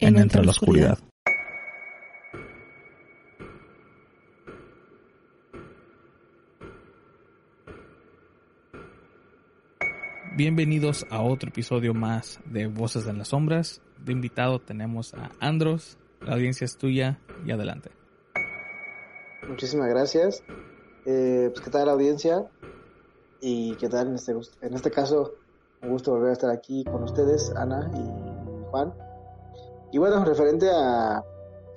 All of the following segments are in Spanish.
En en Entre la Oscuridad. Bienvenidos a otro episodio más de Voces en las Sombras. De invitado tenemos a Andros. La audiencia es tuya y adelante. Muchísimas gracias. Eh, pues, ¿qué tal la audiencia? Y qué tal en este, en este caso, un gusto volver a estar aquí con ustedes, Ana y Juan. Y bueno, referente a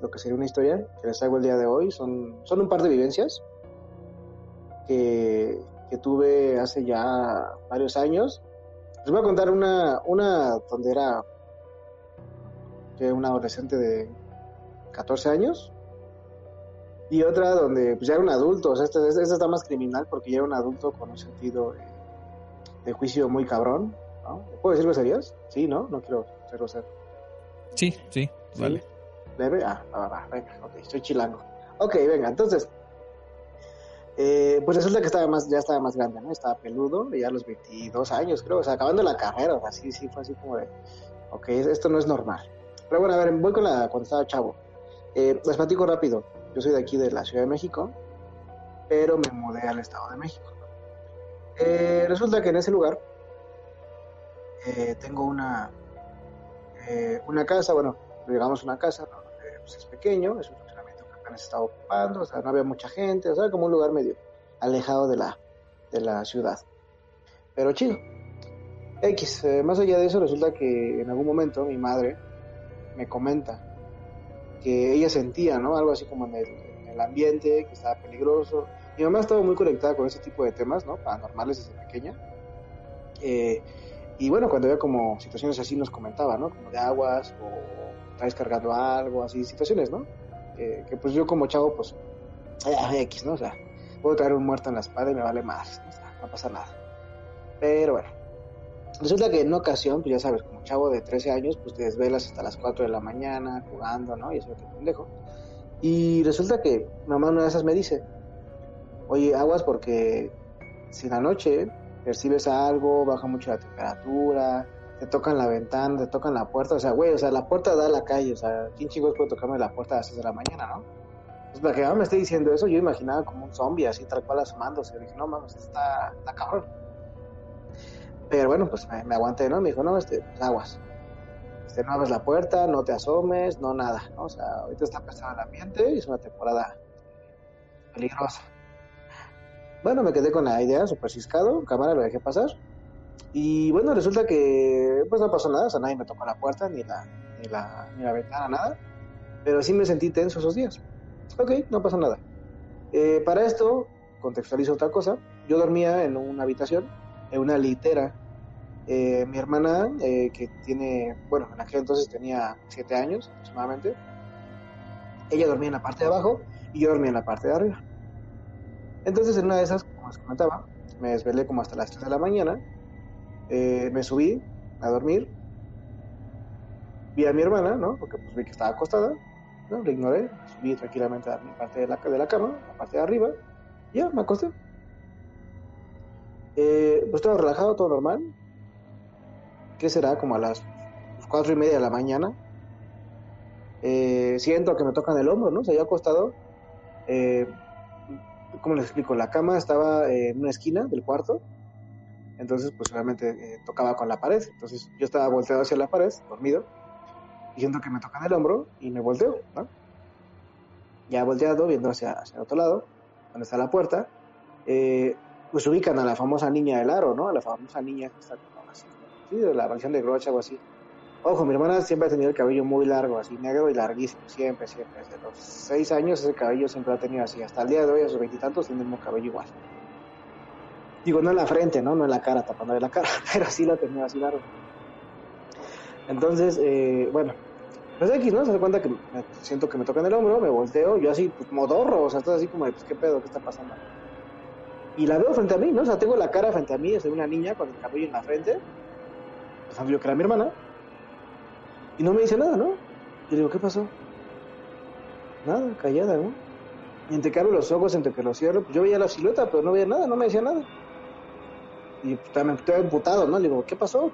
lo que sería una historia que les traigo el día de hoy, son, son un par de vivencias que, que tuve hace ya varios años. Les voy a contar una, una donde era una adolescente de 14 años y otra donde pues, ya era un adulto, o sea, esta, esta está más criminal porque ya era un adulto con un sentido de juicio muy cabrón, ¿no? ¿Puedo decir groserías? Sí, ¿no? No quiero ser grosero. Sí, sí, ¿Sí? vale. Ah, va, va, va, venga, ok, estoy chilango. Ok, venga, entonces, eh, pues resulta que estaba más, ya estaba más grande, ¿no? Estaba peludo, ya a los 22 años, creo, o sea, acabando la carrera, o sea, sí, sí, fue así como de, ok, esto no es normal. Pero bueno, a ver, voy con la, cuando estaba chavo. Eh, les platico rápido, yo soy de aquí de la Ciudad de México, pero me mudé al Estado de México. Eh, resulta que en ese lugar eh, tengo una, eh, una casa, bueno, llegamos a una casa, ¿no? Pues es pequeño, es un funcionamiento que apenas estaba ocupando, o sea, no había mucha gente, o sea, como un lugar medio alejado de la, de la ciudad. Pero chido. X, eh, más allá de eso, resulta que en algún momento mi madre me comenta que ella sentía, ¿no? Algo así como en el, en el ambiente, que estaba peligroso. Mi mamá estaba muy conectada con ese tipo de temas, ¿no? Paranormales desde pequeña. Eh, y bueno, cuando había como situaciones así nos comentaba, ¿no? Como de aguas o traes cargando algo, así, situaciones, ¿no? Eh, que pues yo como chavo, pues, X, ¿no? O sea, puedo traer un muerto en la espalda y me vale más, ¿no? O sea, no pasa nada. Pero bueno, resulta que en ocasión, pues ya sabes, como chavo de 13 años, pues te desvelas hasta las 4 de la mañana jugando, ¿no? Y eso te pendejo. Y resulta que mamá una de esas me dice, oye, aguas porque si en la noche percibes algo, baja mucho la temperatura, te tocan la ventana, te tocan la puerta, o sea, güey, o sea, la puerta da a la calle, o sea, ¿quién chingos puede tocarme la puerta a las 6 de la mañana, no? Pues para que me esté diciendo eso, yo imaginaba como un zombie así, tal cual asomándose, dije, no mames, está, está cabrón. Pero bueno, pues me, me aguanté, ¿no? Me dijo, no, este, pues aguas. Este, no abres la puerta, no te asomes, no nada, ¿no? O sea, ahorita está pesado el ambiente y es una temporada peligrosa. Bueno, me quedé con la idea, súper ciscado, cámara, lo dejé pasar. Y bueno, resulta que pues no pasó nada, o sea, nadie me tocó la puerta, ni la, ni la, ni la ventana, nada. Pero sí me sentí tenso esos días. Ok, no pasa nada. Eh, para esto, contextualizo otra cosa. Yo dormía en una habitación, en una litera. Eh, mi hermana, eh, que tiene, bueno, en aquel entonces tenía siete años aproximadamente, ella dormía en la parte de abajo y yo dormía en la parte de arriba. Entonces, en una de esas, como les comentaba, me desvelé como hasta las 3 de la mañana. eh, me subí a dormir. Vi a mi hermana, ¿no? Porque pues vi que estaba acostada. ¿no? La ignoré. Subí tranquilamente a mi parte de la, de la cama, la parte de arriba. y Ya, me acosté. Eh, pues todo relajado, todo normal. ¿Qué será? Como a las cuatro y media de la mañana. Eh, siento que me tocan el hombro, ¿no? O sea, yo acostado. Eh, ¿Cómo les explico? La cama estaba eh, en una esquina del cuarto. Entonces, pues obviamente eh, tocaba con la pared. Entonces yo estaba volteado hacia la pared, dormido. Y siento que me tocan el hombro y me volteo, ¿no? Ya volteado, viendo hacia, hacia el otro lado, donde está la puerta. Eh, pues ubican a la famosa niña del aro, ¿no? A la famosa niña que está como así, sí, de la mansión de Grocha o así. Ojo, mi hermana siempre ha tenido el cabello muy largo, así negro y larguísimo, siempre, siempre. Desde los seis años ese cabello siempre lo ha tenido así. Hasta el día de hoy, a sus veintitantos, tiene el mismo cabello igual. Digo, no en la frente, ¿no? No en la cara, tapándole la cara, pero sí lo tenido así largo. Entonces, eh, bueno, pues X, ¿no? Se da cuenta que siento que me tocan el hombro, me volteo, yo así, pues modorro, o sea, estás así como de, pues, ¿qué pedo? ¿Qué está pasando? Y la veo frente a mí, ¿no? O sea, tengo la cara frente a mí, es de una niña con el cabello en la frente, pensando yo que era mi hermana, y no me dice nada, ¿no? Y digo, ¿qué pasó? Nada, callada, ¿no? Y entre que los ojos, entre que los cierro, pues yo veía la silueta, pero no veía nada, no me decía nada. Y pues, también estoy emputado, ¿no? Le digo, ¿qué pasó?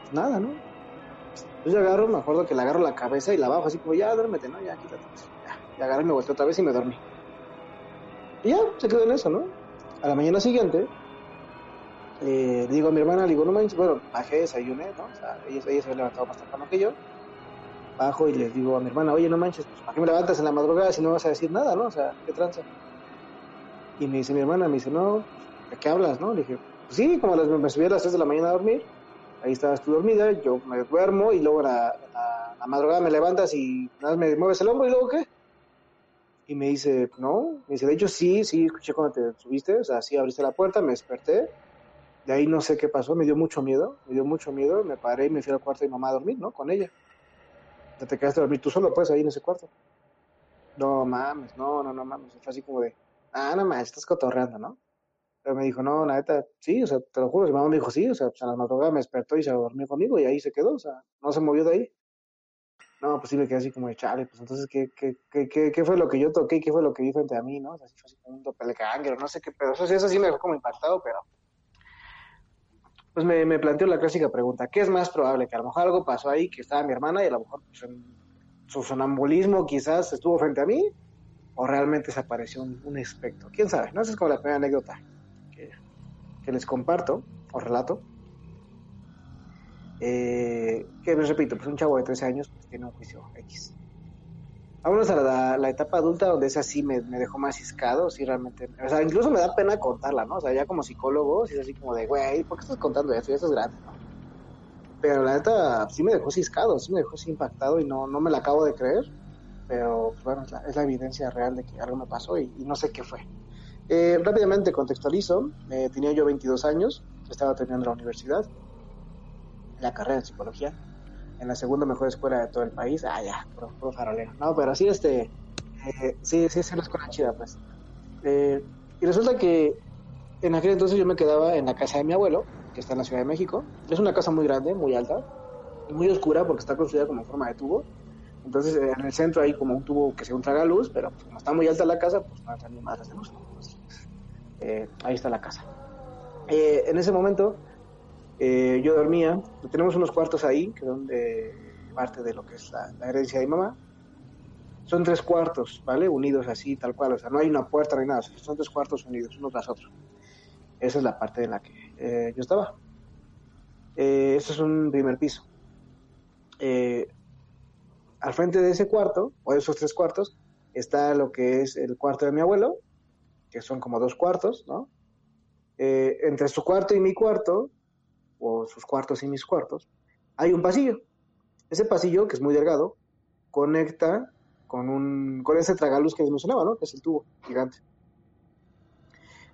Pues nada, ¿no? Entonces yo agarro, me acuerdo que le agarro la cabeza y la bajo así como, ya, duérmete, ¿no? Ya, quítate. Ya, y agarré y me volteé otra vez y me dormí. Y ya, se quedó en eso, ¿no? A la mañana siguiente, eh, digo a mi hermana, le digo, no manches, bueno, bajé, desayuné, ¿no? O sea, ella, ella se había levantado más temprano que yo. Bajo y les digo a mi hermana, oye, no manches, pues, ¿para qué me levantas en la madrugada si no vas a decir nada, no? O sea, ¿qué tranza? Y me dice mi hermana, me dice, no, ¿de qué hablas, no? Le dije, pues sí, como las, me subí a las 3 de la mañana a dormir, ahí estabas tú dormida, yo me duermo y luego a la, la, madrugada me levantas y nada, me mueves el hombro y luego ¿qué? Y me dice, no, me dice, de hecho sí, sí, escuché cuando te subiste, o sea, sí abriste la puerta, me desperté, de ahí no sé qué pasó, me dio mucho miedo, me dio mucho miedo, me paré y me fui al cuarto de mi mamá a dormir, ¿no? Con ella. Ya te quedaste a dormir tú solo, pues, ahí en ese cuarto. No mames, no, no, no mames, fue así como de, ah, no mames, estás cotorreando, ¿no? Pero me dijo, no, neta, sí, o sea, te lo juro, mi mamá me dijo, sí, o sea, pues a la madrugada me despertó y se dormió conmigo y ahí se quedó, o sea, no se movió de ahí. No, pues sí me quedé así como de chale, pues entonces, ¿qué, qué, qué, qué, fue lo que yo toqué qué fue lo que vi frente a mí, no? O sea, así fue así como un doppelganger, no sé qué pedo. Eso, eso sí me dejó como impactado, pero... Pues me, me planteó la clásica pregunta, ¿qué es más probable? Que a lo mejor algo pasó ahí, que estaba mi hermana y a lo mejor pues, su sonambulismo quizás estuvo frente a mí, o realmente se apareció un, espectro. ¿Quién sabe? No, esa es como la primera anécdota que, que les comparto o relato. Eh, que les repito, pues un chavo de 13 años pues, tiene un juicio X. Vámonos a la, la etapa adulta donde esa sí me, me, dejó más ciscado, sí realmente, o sea, incluso me da pena contarla, ¿no? O sea, ya como psicólogo, sí es así como de, güey, ¿por qué estás contando esto? Ya estás grande, ¿no? Pero la neta sí me dejó ciscado, sí me dejó así impactado y no, no me la acabo de creer, pero pues, bueno, es la, es la evidencia real de que algo me pasó y, y no sé qué fue. Eh, rápidamente contextualizo, eh, tenía yo 22 años, estaba terminando la universidad, la carrera en psicología, en la segunda mejor escuela de todo el país, ah, ya, puro, puro farolero, no, pero sí, este, eh, sí, sí, es una escuela chida, pues. Eh, y resulta que en aquel entonces yo me quedaba en la casa de mi abuelo, que está en la Ciudad de México, es una casa muy grande, muy alta, y muy oscura porque está construida como en forma de tubo, entonces en el centro hay como un tubo que se un traga luz, pero pues, como está muy alta la casa, pues no hay ni más de luz. Entonces, eh, ahí está la casa. Eh, en ese momento eh, yo dormía, tenemos unos cuartos ahí, que son de parte de lo que es la, la, herencia de mi mamá. Son tres cuartos, ¿vale? Unidos así, tal cual, o sea, no hay una puerta ni nada, son tres cuartos unidos, uno tras otro. Esa es la parte en la que eh, yo estaba. Eh, eso es un primer piso. al frente de ese cuarto, o de esos tres cuartos, está lo que es el cuarto de mi abuelo, que son como dos cuartos, ¿no? entre su cuarto y mi cuarto o sus cuartos y mis cuartos, hay un pasillo. Ese pasillo, que es muy delgado, conecta con, un, con ese tragaluz que les mencionaba, ¿no? Que es el tubo gigante.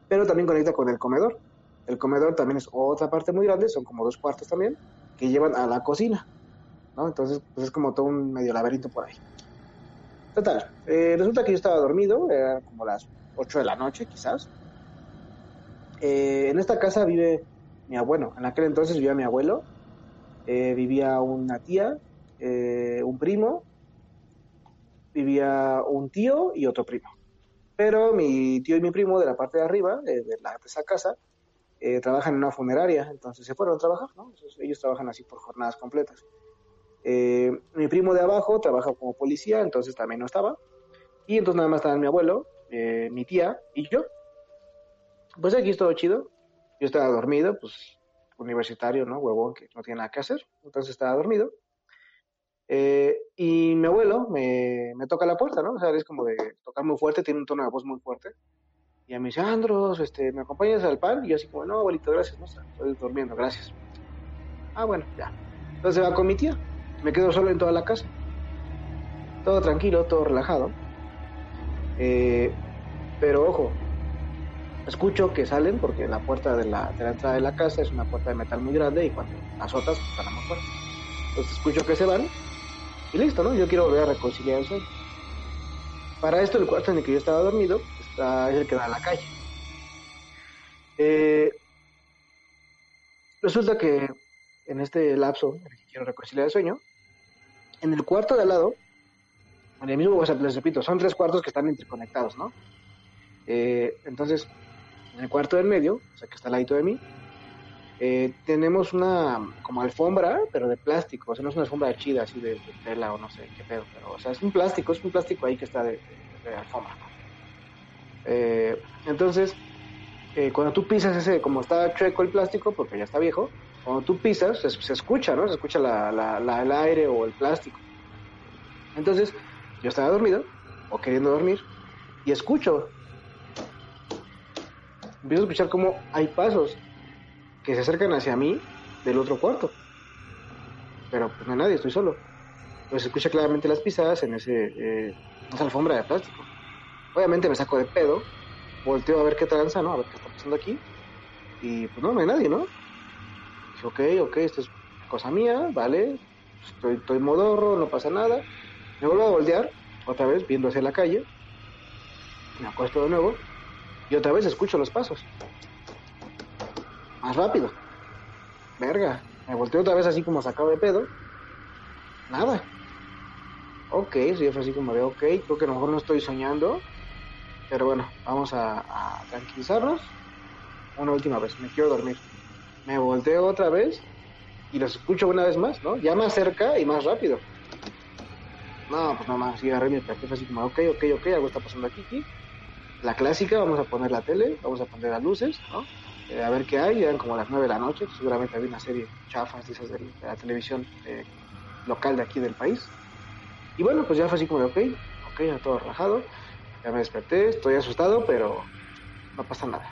Pero también conecta con el comedor. El comedor también es otra parte muy grande, son como dos cuartos también, que llevan a la cocina, ¿no? Entonces, pues es como todo un medio laberinto por ahí. Total, eh, resulta que yo estaba dormido, era como las 8 de la noche quizás. Eh, en esta casa vive mi abuelo. En aquel entonces vivía mi abuelo, eh, vivía una tía, eh, un primo, vivía un tío y otro primo. Pero mi tío y mi primo de la parte de arriba, de, de, la, de esa casa, eh, trabajan en una funeraria, entonces se fueron a trabajar, ¿no? Ellos trabajan así por jornadas completas. Eh, mi primo de abajo trabaja como policía, entonces también no estaba. Y entonces nada más estaban mi abuelo, eh, mi tía y yo. Pues aquí es todo chido. Yo estaba dormido, pues universitario, ¿no? Huevón, que no tiene nada que hacer. Entonces estaba dormido. Eh, y mi abuelo me, me, toca la puerta, ¿no? O sea, es como de tocar muy fuerte, tiene un tono de voz muy fuerte. Y a mí dice, Andros, este, ¿me acompañas al pan? Y yo así como, no, abuelito, gracias, no, estoy durmiendo, gracias. Ah, bueno, ya. Entonces va con mi tía. Me quedo solo en toda la casa. Todo tranquilo, todo relajado. Eh, pero ojo, escucho que salen porque la puerta de la, de la, entrada de la casa es una puerta de metal muy grande y cuando azotas, pues, muy fuerte. Entonces escucho que se van y listo, ¿no? Yo quiero volver a reconciliar el sueño. Para esto, el cuarto en el que yo estaba dormido está, es el que da a la calle. Eh, resulta que en este lapso en el que quiero reconciliar el sueño, en el cuarto de al lado, en el mismo, o sea, les repito, son tres cuartos que están interconectados, ¿no? Eh, entonces, en el cuarto del medio, o sea, que está al ladito de mí, eh, tenemos una como alfombra, pero de plástico, o sea, no es una alfombra chida así de, de tela o no sé qué pedo, pero, o sea, es un plástico, es un plástico ahí que está de, alfombra. Eh, entonces, eh, cuando tú pisas ese, como está chueco el plástico, porque ya está viejo, cuando tú pisas, se, se escucha, ¿no? Se escucha la, la- la- el aire o el plástico. Entonces, yo estaba dormido, o queriendo dormir, y escucho. Empiezo a escuchar como hay pasos que se acercan hacia mí del otro cuarto. Pero pues no hay nadie, estoy solo. Pues se escucha claramente las pisadas en ese, eh, esa alfombra de plástico. Obviamente me saco de pedo, volteo a ver qué tranza, ¿no? A ver qué está pasando aquí. Y pues no, no hay nadie, ¿no? Dije, ok, ok, esto es cosa mía, vale. Estoy, estoy modorro, no pasa nada. Me vuelvo a voltear, otra vez, viendo hacia la calle. Me acuesto de nuevo. Y otra vez escucho los pasos. Más rápido. Verga. Me volteo otra vez así como sacado de pedo. Nada. Ok, ya fue así como de ok. Creo que a lo mejor no estoy soñando. Pero bueno, vamos a, a tranquilizarnos. Una última vez. Me quiero dormir. Me volteo otra vez. Y los escucho una vez más, ¿no? Ya más cerca y más rápido. No, pues nada más. Y agarré mi así como ok, ok, ok. Algo está pasando aquí, aquí. La clásica, vamos a poner la tele. Vamos a poner las luces, ¿no? eh, a ver qué hay, eran como las 9 de la noche, seguramente había una serie chafas de esas de, la televisión eh, local de aquí del país. Y bueno, pues ya fue así como de, ok, ok, ya todo relajado, ya me desperté, estoy asustado, pero no pasa nada.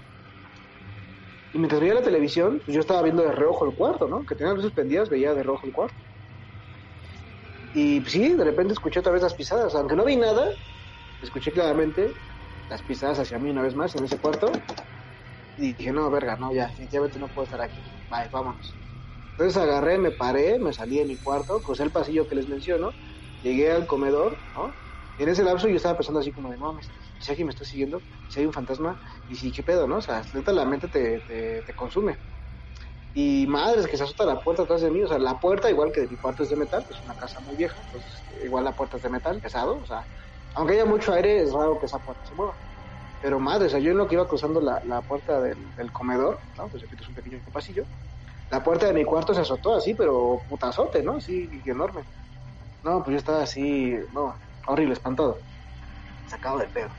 Y mientras veía la televisión, pues yo estaba viendo de reojo el cuarto, ¿no? Que tenía luces prendidas, veía de reojo el cuarto. Y pues, sí, de repente escuché otra vez las pisadas, aunque no vi nada, escuché claramente las pisadas hacia mí una vez más en ese cuarto. Y dije, no, verga, no, ya, definitivamente no puedo estar aquí. Bye, vámonos. Entonces agarré, me paré, me salí de mi cuarto, crucé el pasillo que les menciono, llegué al comedor, ¿no? Y en ese lapso yo estaba pensando así como de, no, si alguien me está siguiendo, si hay un fantasma, y si, ¿qué pedo, no? O sea, la mente te, te, te consume. Y madres que se azota la puerta atrás de mí, o sea, la puerta igual que de mi cuarto es de metal, es una casa muy vieja, entonces igual la puerta es de metal, pesado, o sea, aunque haya mucho aire, es raro que esa puerta se mueva. Pero madre, o sea, yo en lo que iba cruzando la, la puerta del, del comedor, ¿no? Pues es un pequeño pasillo. La puerta de mi cuarto se azotó así, pero putazote, ¿no? Así enorme. No, pues yo estaba así, no, horrible, espantado. Sacado de pedo.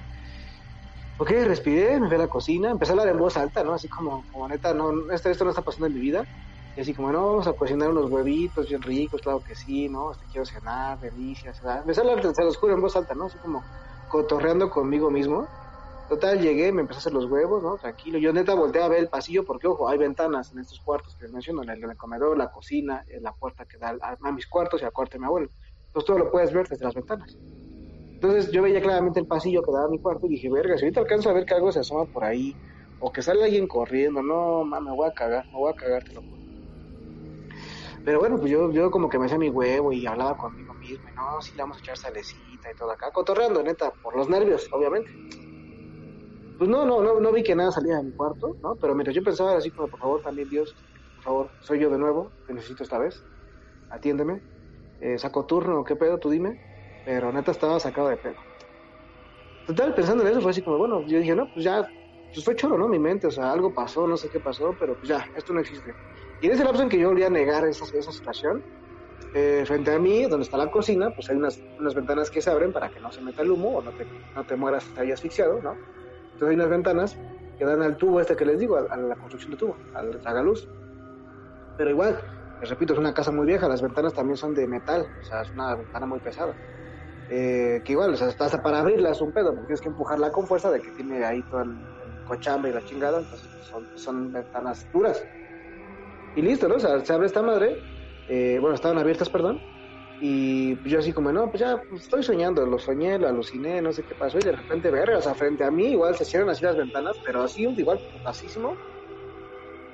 Ok, respiré, me fui a la cocina, empecé a hablar en voz alta, ¿no? Así como, como neta, no, esto, esto no está pasando en mi vida. Y así como, no, vamos a cocinar unos huevitos bien ricos, claro que sí, ¿no? Este, quiero cenar, delicias, a hablar, se los juro, en voz alta, ¿no? Así como cotorreando conmigo mismo. Total, llegué, me empecé a hacer los huevos, ¿no? Tranquilo. Yo neta volteé a ver el pasillo porque, ojo, hay ventanas en estos cuartos que les menciono, en el, comedor, la cocina, la puerta que da a, a mis cuartos y al cuarto de mi abuelo. Entonces todo lo puedes ver desde las ventanas. Entonces yo veía claramente el pasillo que daba a mi cuarto y dije, verga, si ahorita alcanzo a ver que algo se asoma por ahí, o que sale alguien corriendo, no, mames, me voy a cagar, me voy a cagar, te lo juro. Pero bueno, pues yo, yo como que me hacía mi huevo y hablaba conmigo mismo, y no, sí le vamos a echar salecita y todo acá, cotorreando, neta, por los nervios, obviamente. Pues no, no, no, no vi que nada salía de mi cuarto, ¿no? Pero mientras yo pensaba así como, por favor, también Dios, por favor, soy yo de nuevo, te necesito esta vez, atiéndeme, eh, saco turno, ¿qué pedo? Tú dime, pero neta estaba sacado de pedo. Total, pensando en eso fue así como, bueno, yo dije, no, pues ya, pues fue choro, ¿no? Mi mente, o sea, algo pasó, no sé qué pasó, pero pues ya, esto no existe. Y en ese lapso en que yo volví a negar esa, esa situación, eh, frente a mí, donde está la cocina, pues hay unas, unas ventanas que se abren para que no se meta el humo o no te, no te mueras ahí asfixiado, ¿no? Entonces hay unas ventanas que dan al tubo este que les digo, a, a la construcción de tubo, al tragaluz. Pero igual, les repito, es una casa muy vieja, las ventanas también son de metal, o sea, es una ventana muy pesada. Eh, que igual, o sea, hasta para abrirla es un pedo, porque tienes que empujarla con fuerza de que tiene ahí todo el, el cochambre y la chingada, entonces son, son ventanas duras. Y listo, ¿no? O sea, se abre esta madre, eh, bueno, estaban abiertas, perdón, y yo así como, no, pues ya pues estoy soñando, lo soñé, lo aluciné, no sé qué pasó, y de repente, verga, o sea, frente a mí igual se cierran así las ventanas, pero así, igual, putasísimo.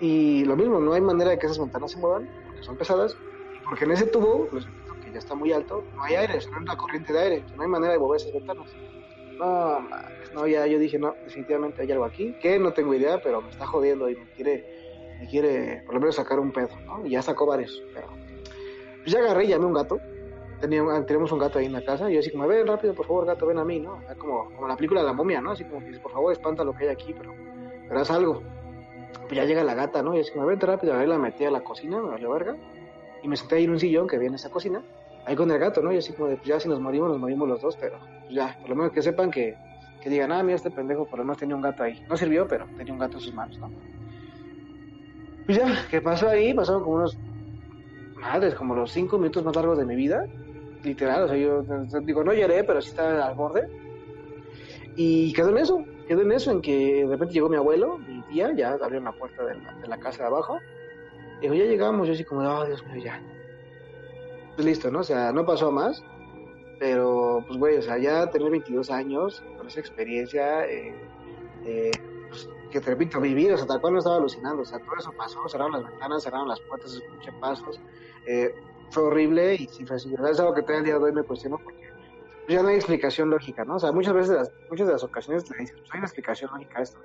Y lo mismo, no hay manera de que esas ventanas se muevan, porque son pesadas. porque en ese tubo, pues, que ya está muy alto, no hay aire, no hay corriente de aire, no hay manera de mover esas ventanas. No, no, ya yo dije, no, definitivamente hay algo aquí, que no tengo idea, pero me está jodiendo y me quiere, quiere por lo menos sacar un pedo, ¿no? Y ya sacó varios, pero... Pues ya agarré y llamé a un gato, teníamos, tenemos un gato ahí en la casa, y yo así como, ven rápido, por favor, gato, ven a mí, ¿no? como, como la película de la momia, ¿no? Así como por favor, espanta lo que hay aquí, pero, pero haz algo. Pues ya llega la gata, ¿no? Y así como, vente rápido, a la metí a la cocina, me valió verga, y me senté ahí en un sillón que había en esa cocina, ahí con el gato, ¿no? Y así como, de, pues ya si nos morimos, nos morimos los dos, pero pues ya, por lo menos que sepan que, que digan, ah, mira, este pendejo por lo menos tenía un gato ahí. No sirvió, pero tenía un gato en sus manos, ¿no? Pues ya, ¿qué pasó ahí? Pasaron como unos, madres, como los cinco minutos más largos de mi vida, literal, o sea, yo digo, no lloré, pero sí estaba al borde. Y quedó en eso, quedó en eso, en que de repente llegó mi abuelo, mi tía, ya abrieron la puerta de la, casa de abajo. Y dijo, ya llegamos, yo así como, oh, Dios mío, ya. Pues listo, ¿no? O sea, no pasó más, pero pues, güey, o sea, ya tener 22 años, con esa experiencia, eh, eh, que te repito, vivir, o sea, tal cual no estaba alucinando, o sea, todo eso pasó, cerraron las ventanas, cerraron las puertas, escuché pasos, eh, fue horrible y sí fue así. Es algo que todavía el día de hoy me cuestiono porque ya no hay explicación lógica, ¿no? O sea, muchas veces, las, muchas de las ocasiones te dicen, pues hay una explicación lógica a esto.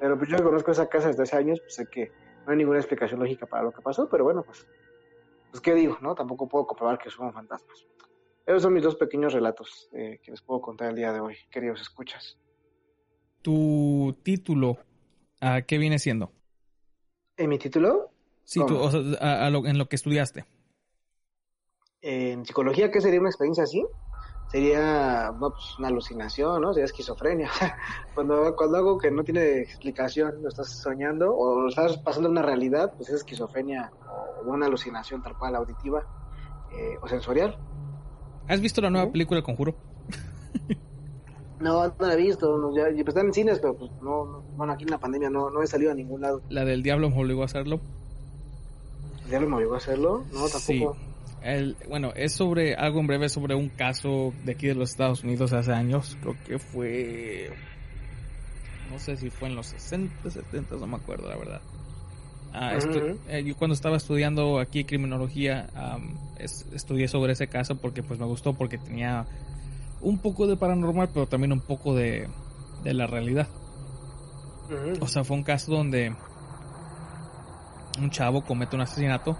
Pero pues yo conozco esa casa desde hace años, pues sé que no hay ninguna explicación lógica para lo que pasó, pero bueno, pues, pues qué digo, ¿no? Tampoco puedo comprobar que son fantasmas. Esos son mis dos pequeños relatos eh, que les puedo contar el día de hoy, queridos escuchas. ¿Tu título a qué viene siendo? ¿En mi título? Sí, tú, o sea, a, a lo, en lo que estudiaste en psicología, ¿qué sería una experiencia así? Sería pues, una alucinación, ¿no? Sería esquizofrenia. cuando, cuando algo que no tiene explicación lo estás soñando o lo estás pasando una realidad, pues es esquizofrenia o una alucinación tal cual auditiva eh, o sensorial. ¿Has visto la nueva película Conjuro? No, no la he visto. No, ya, pues están en cines, pero pues no, Bueno, aquí en la pandemia no, no he salido a ningún lado. ¿La del Diablo me obligó a hacerlo? ¿El Diablo me obligó a hacerlo? No, tampoco. Sí bueno, es sobre algo en breve sobre un caso de aquí de los Estados Unidos hace años. Creo que fue. No sé si fue en los 60, 70, no me acuerdo, la verdad. Ah, eh, yo cuando estaba estudiando aquí criminología, estudié sobre ese caso porque pues me gustó porque tenía un poco de paranormal, pero también un poco de, de la realidad. O sea, fue un caso donde un chavo comete un asesinato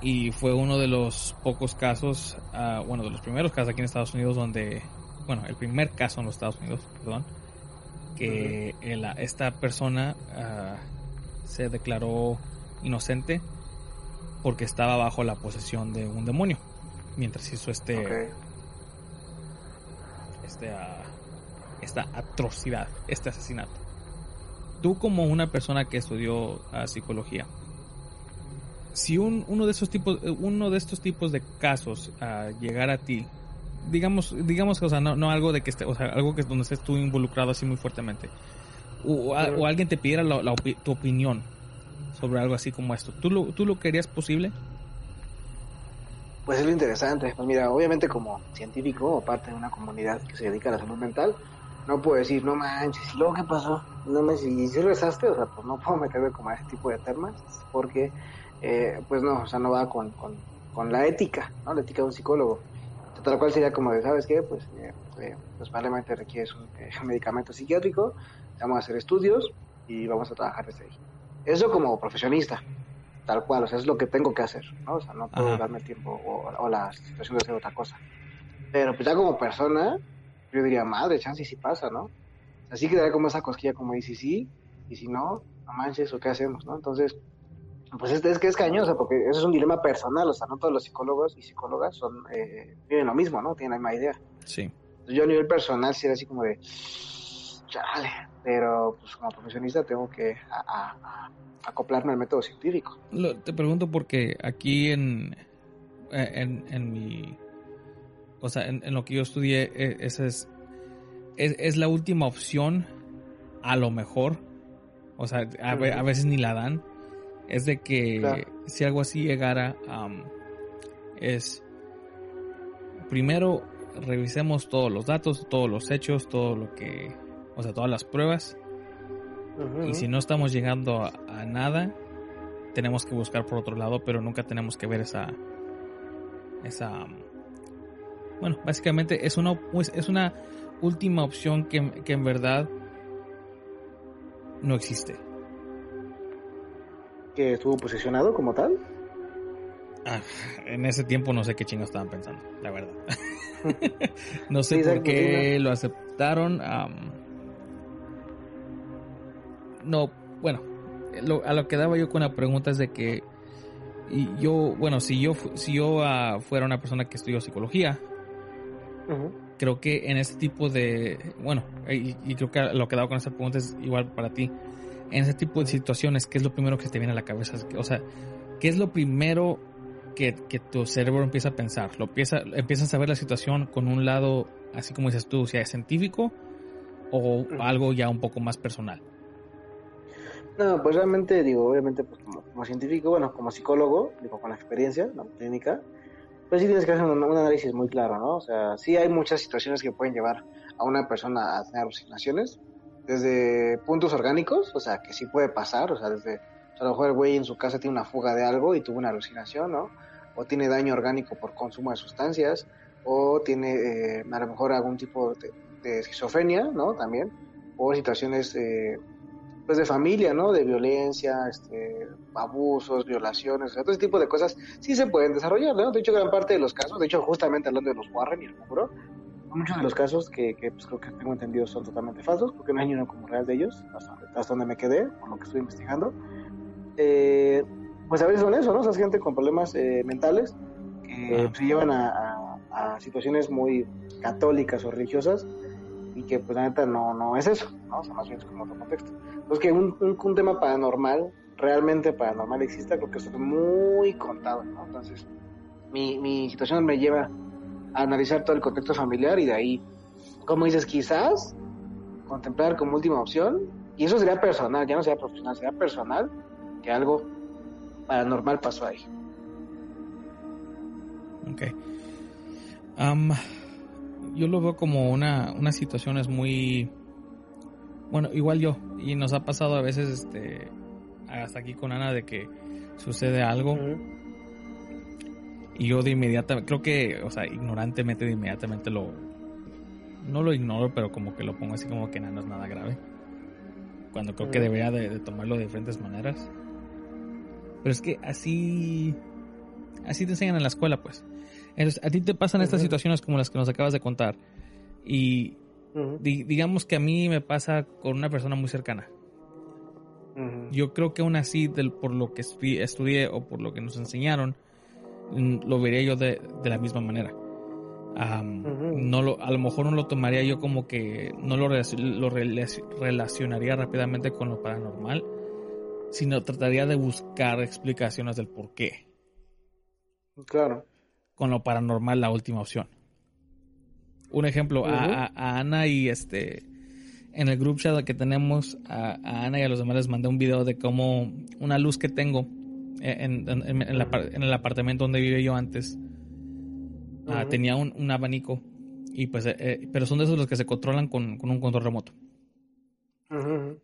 y fue uno de los pocos casos, uh, bueno, de los primeros casos aquí en Estados Unidos donde, bueno, el primer caso en los Estados Unidos, perdón, que el, esta persona uh, se declaró inocente porque estaba bajo la posesión de un demonio mientras hizo este este uh, esta atrocidad, este asesinato. Tú como una persona que estudió psicología, si un, uno de esos tipos, eh, uno de estos tipos de casos a llegar a ti, digamos, digamos, o sea, no, no algo de que esté, o sea, algo que es donde estés tú involucrado así muy fuertemente, o, alguien te pidiera la, tu opinión sobre algo así como esto, ¿tú lo, tú lo querías posible? Pues es lo interesante. Pues mira, obviamente como científico o parte de una comunidad que se dedica a la salud mental, no puedo decir, no manches, ¿y luego qué pasó? No me si, si rezaste, o sea, pues no puedo meterme como a ese tipo de temas, porque eh, pues no, o sea, no va con, con, la ética, ¿no? La ética de un psicólogo. Tal cual sería como de, ¿sabes qué? Pues, eh, eh pues probablemente requieres un, eh, un, medicamento psiquiátrico, vamos a hacer estudios y vamos a trabajar desde ahí. Eso como profesionista, tal cual, o sea, es lo que tengo que hacer, ¿no? O sea, no puedo darme tiempo o, la situación de hacer otra cosa. Pero pues ya como persona, yo diría, madre, chance si pasa, ¿no? Así quedaría como esa cosquilla como dice sí, y si no, no manches, ¿o qué hacemos, no? Entonces, pues es, es que es cañoso, porque eso es un dilema personal, o sea, no todos los psicólogos y psicólogas son, eh, viven lo mismo, ¿no? Tienen la misma idea. Sí. Yo a nivel personal sí era así como de, chale, pero pues como profesionista tengo que acoplarme al método científico. te pregunto porque aquí en, en, en mi, o sea, en, lo que yo estudié, e, esa es, es, es, la última opción, a lo mejor, o sea, a, a veces ni la dan. Es de que si algo así llegara, es primero revisemos todos los datos, todos los hechos, todo lo que, o sea, todas las pruebas. Y si no estamos llegando a, nada, tenemos que buscar por otro lado, pero nunca tenemos que ver esa esa bueno, básicamente es una pues, es una última opción que, que en verdad no existe. ¿Que estuvo posicionado como tal? Ah, en ese tiempo no sé qué chingos estaban pensando, la verdad. no sé por qué lo aceptaron. No, bueno, a lo que daba yo con la pregunta es de que y yo, bueno, si yo si yo ah, fuera una persona que estudió psicología, creo que en este tipo de, bueno, y, creo que lo que daba con esa pregunta es igual para ti. En ese tipo de situaciones, ¿qué es lo primero que te viene a la cabeza? O sea, ¿qué es lo primero que, tu cerebro empieza a pensar? ¿Lo empieza, empiezas a ver la situación con un lado, así como dices tú, sea científico o algo ya un poco más personal? No, pues realmente digo, obviamente pues como, científico, bueno, como psicólogo, digo, con la experiencia ¿no? clínica, pues sí tienes que hacer un, análisis muy claro, ¿no? O sea, sí hay muchas situaciones que pueden llevar a una persona a tener alucinaciones, desde puntos orgánicos, o sea, que sí puede pasar, o sea, desde, a lo mejor el güey en su casa tiene una fuga de algo y tuvo una alucinación, ¿no? O tiene daño orgánico por consumo de sustancias, o tiene eh, a lo mejor algún tipo de, de esquizofrenia, ¿no? También, o situaciones... Eh, pues de familia, ¿no? De violencia, este, abusos, violaciones, todo ese tipo de cosas sí se pueden desarrollar, ¿no? De hecho, gran parte de los casos, de hecho, justamente hablando de los Warren y el Muro, muchos de los casos que, que pues, creo que tengo entendido son totalmente falsos, porque no hay uno como real de ellos, hasta, donde me quedé, por lo que estoy investigando. Eh, pues a veces son eso, ¿no? O sea, es gente con problemas eh, mentales que se llevan a, a, situaciones muy católicas o religiosas y que pues la neta no, no es eso, ¿no? O sea, más bien es como otro contexto. Pues que un, un, tema paranormal, realmente paranormal exista, creo que eso es muy contado, ¿no? Entonces, mi, mi situación me lleva a analizar todo el contexto familiar y de ahí, como dices, quizás contemplar como última opción, y eso sería personal, ya no sería profesional, sería personal, que algo paranormal pasó ahí. Ok. yo lo veo como una, una situación es muy bueno, igual yo, y nos ha pasado a veces, este, hasta aquí con Ana, de que sucede algo. Y yo de inmediata, creo que, o sea, ignorantemente de inmediatamente lo, no lo ignoro, pero como que lo pongo así como que no es nada grave. Cuando creo que debería de, tomarlo de diferentes maneras. Pero es que así, así te enseñan en la escuela, pues. Entonces, a ti te pasan estas situaciones como las que nos acabas de contar. Y, digamos que a mí me pasa con una persona muy cercana. Yo creo que aún así, del, por lo que estudié o por lo que nos enseñaron, lo vería yo de, la misma manera. no lo, a lo mejor no lo tomaría yo como que no lo, lo relacionaría rápidamente con lo paranormal, sino trataría de buscar explicaciones del por qué. Claro. Con lo paranormal, la última opción un ejemplo, a, Ana y este, en el group chat que tenemos, a, Ana y a los demás les mandé un video de cómo una luz que tengo en, el apartamento donde vive yo antes, ah, tenía un, abanico, y pues, eh, eh, pero son de esos los que se controlan con, un control remoto.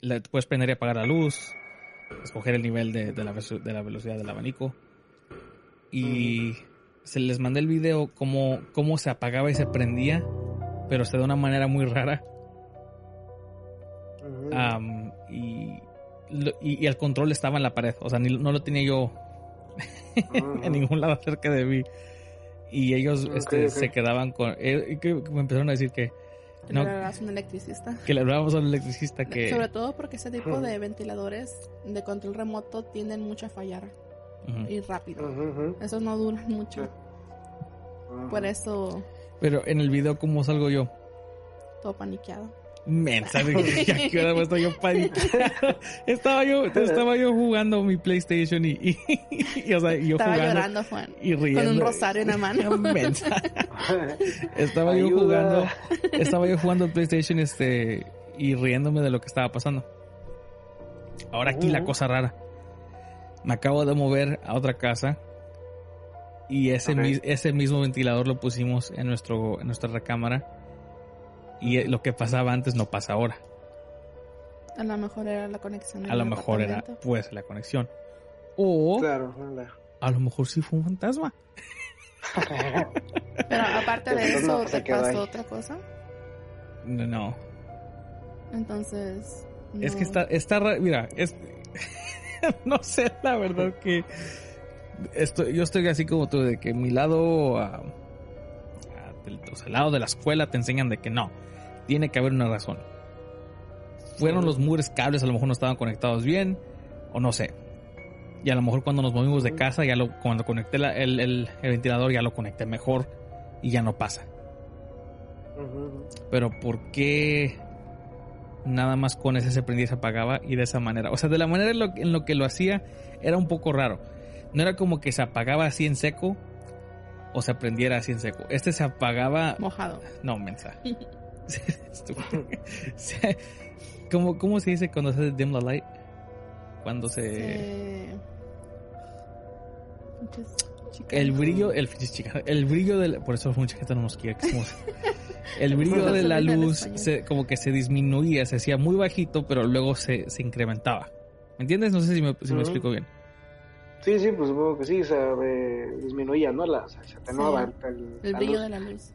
Le puedes prender y apagar la luz, escoger el nivel de, la, de la velocidad del abanico. Y se les mandé el video cómo, cómo se apagaba y se prendía, pero se de una manera muy rara. y, y, el control estaba en la pared, o sea, no lo tenía yo en ningún lado cerca de mí. Y ellos este, se quedaban con... Eh, que me empezaron a decir que... No, le hablábamos a un electricista. Que le hablábamos a un electricista que... Sobre todo porque ese tipo de ventiladores de control remoto tienden mucho a fallar y rápido. Esos no duran mucho. Por eso. Pero en el video, ¿cómo salgo yo? Todo paniqueado. Mensa, ¿a qué hora estoy yo paniqueado? estaba yo, estaba yo jugando mi PlayStation y, y, o sea, yo estaba jugando. llorando, Juan. Y riendo. Con un rosario en la mano. Mensa. estaba yo jugando, estaba yo jugando PlayStation este, y riéndome de lo que estaba pasando. Ahora aquí la cosa rara me acabo de mover a otra casa y ese, ese mismo ventilador lo pusimos en, nuestro, en nuestra recámara y lo que pasaba antes no pasa ahora. A lo mejor era la conexión. A lo mejor era pues la conexión. O a lo mejor sí fue un fantasma. Pero aparte de eso, ¿te pasó otra cosa? No. Entonces. Es que está, está mira, es, no sé, la verdad que estoy, yo estoy así como tú, de que mi lado, uh, el lado de la escuela te enseñan de que no, tiene que haber una razón. Fueron los muros cables, a lo mejor no estaban conectados bien, o no sé. Y a lo mejor cuando nos movimos de casa, ya lo, cuando conecté el, el, ventilador, ya lo conecté mejor y ya no pasa. Pero ¿por qué nada más con ese se prendía y se apagaba y de esa manera? O sea, de la manera en lo, en lo que lo hacía era un poco raro. No era como que se apagaba así en seco o se prendiera así en seco. Este se apagaba... Mojado. No, mensa. ¿Cómo, ¿Cómo se dice cuando se dim the light? Cuando se... El brillo, el, el brillo del, por eso mucha gente no nos quiere que somos, el brillo de la luz se, como que se disminuía, se hacía muy bajito, pero luego se, se incrementaba. ¿Me entiendes? No sé si me, si me explico bien. Sí, sí, pues supongo que sí, se disminuía, ¿no? La, se atenuaba el, el, brillo de la luz.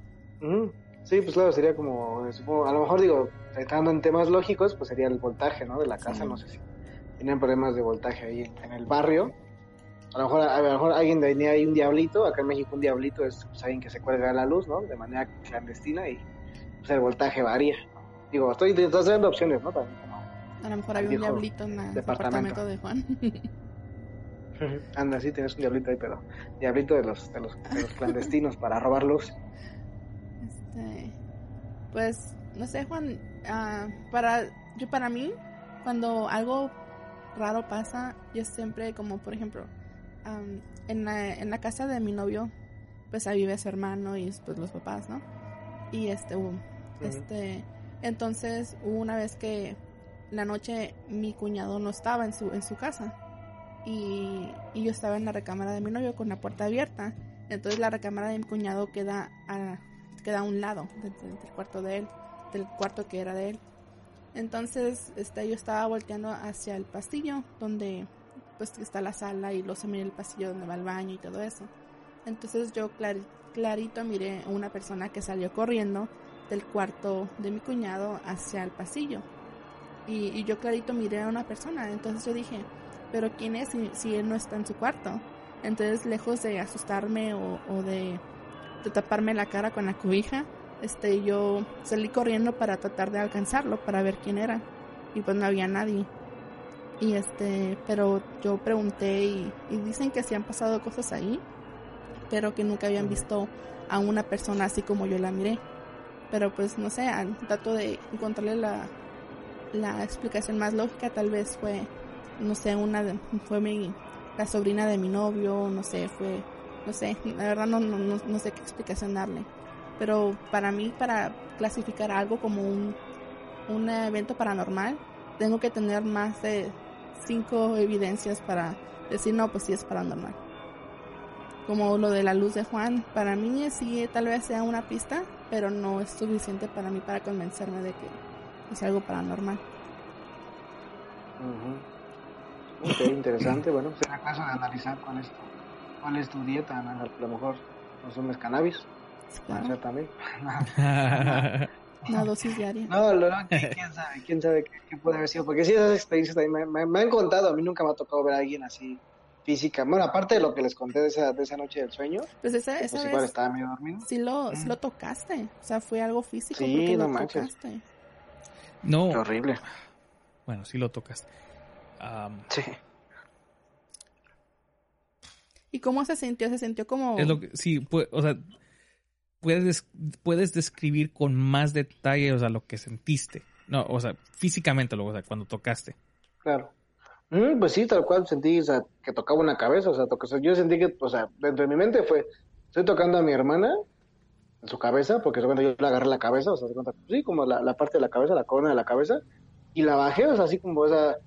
Sí, pues claro, sería como, a lo mejor digo, tratando en temas lógicos, pues sería el voltaje, ¿no? De la casa, no sé si tienen problemas de voltaje ahí en el barrio. A lo mejor, a lo mejor alguien tenía ahí un diablito, acá en México un diablito es pues, alguien que se cuelga la luz, ¿no? De manera clandestina y pues, el voltaje varía. Digo, estoy, estoy dando opciones, ¿no? a lo mejor había un diablito en el departamento de Juan. Anda, sí, tienes un diablito ahí, pero diablito de los, de los, de los clandestinos para robar luz. Este, pues, no sé, Juan, uh, para, yo para mí, cuando algo raro pasa, yo siempre, como por ejemplo, um, en, la, en la casa de mi novio, pues ahí vive su hermano y pues los papás, ¿no? Y este, este, entonces hubo una vez que la noche mi cuñado no estaba en su, en su casa y, y yo estaba en la recámara de mi novio con la puerta abierta. Entonces la recámara de mi cuñado queda a, queda a un lado del, cuarto de él, del cuarto que era de él. Entonces, este, yo estaba volteando hacia el pasillo donde pues está la sala y luego se mira el pasillo donde va el baño y todo eso. Entonces yo clarito miré a una persona que salió corriendo del cuarto de mi cuñado hacia el pasillo. Y, yo clarito miré a una persona. Entonces yo dije, pero ¿quién es si, él no está en su cuarto? Entonces lejos de asustarme o, de taparme la cara con la cobija, este, yo salí corriendo para tratar de alcanzarlo, para ver quién era. Y pues no había nadie. Y este, pero yo pregunté y, dicen que sí han pasado cosas ahí, pero que nunca habían visto a una persona así como yo la miré. Pero pues no sé, trato de encontrarle la, la explicación más lógica, tal vez fue, no sé, una de, fue mi, la sobrina de mi novio, no sé, fue no sé, la verdad no, no, no, sé qué explicación darle. Pero para mí, para clasificar algo como un, un evento paranormal, tengo que tener más de cinco evidencias para decir, no, pues sí es paranormal. Como lo de la luz de Juan, para mí sí tal vez sea una pista, pero no es suficiente para mí para convencerme de que es algo paranormal. Ok, interesante. Bueno, será caso de analizar con esto cuál es tu dieta, a lo mejor consumes cannabis, claro. también. Una dosis diaria. No, no, quién sabe, quién sabe qué, puede haber sido, porque sí, esas experiencias también me, han contado, a mí nunca me ha tocado ver a alguien así física, bueno, aparte de lo que les conté de esa, de esa noche del sueño, pues esa, pues esa igual estaba medio dormido. Sí lo, sí lo tocaste, o sea, fue algo físico sí, porque no lo manches. tocaste. No. Qué horrible. Bueno, sí lo tocaste. sí. ¿Y cómo se sintió? ¿Se sintió como...? Es lo que, sí, o sea, puedes, puedes describir con más detalle, o sea, lo que sentiste. No, o sea, físicamente, o sea, cuando tocaste. Claro. Mm, pues sí, tal cual sentí, que tocaba una cabeza, o sea, yo sentí que, o sea, dentro de mi mente fue, estoy tocando a mi hermana en su cabeza, porque yo le agarré la cabeza, o sea, sí, como la, la parte de la cabeza, la corona de la cabeza, y la bajé, o sea, así como, o sea,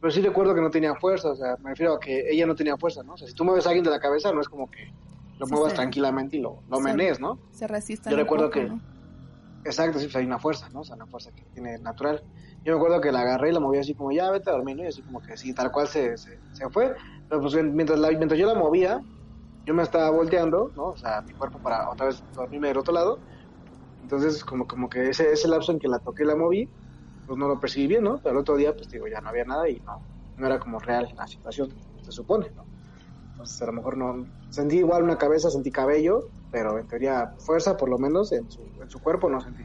pero sí recuerdo que no tenía fuerza, o sea, me refiero a que ella no tenía fuerza, ¿no? O sea, si tú mueves a alguien de la cabeza, no es como que lo muevas tranquilamente y lo, lo menees, ¿no? Se resiste. Yo recuerdo que... Exacto, sí, pues hay una fuerza, ¿no? O sea, una fuerza que tiene natural. Yo me acuerdo que la agarré y la moví así como, ya, vete a dormir, ¿no? Y así como que sí, tal cual se, se, se fue. Pero pues mientras, la, mientras yo la movía, yo me estaba volteando, ¿no? O sea, mi cuerpo para otra vez dormirme del otro lado. Entonces, como, como que ese, ese lapso en que la toqué y la moví, pues no lo percibí bien, ¿no? Pero el otro día, pues digo, ya no había nada y no, no era como real la situación, se supone, ¿no? Entonces, a lo mejor no. Sentí igual una cabeza, sentí cabello, pero en teoría, fuerza, por lo menos, en su, en su cuerpo no sentí.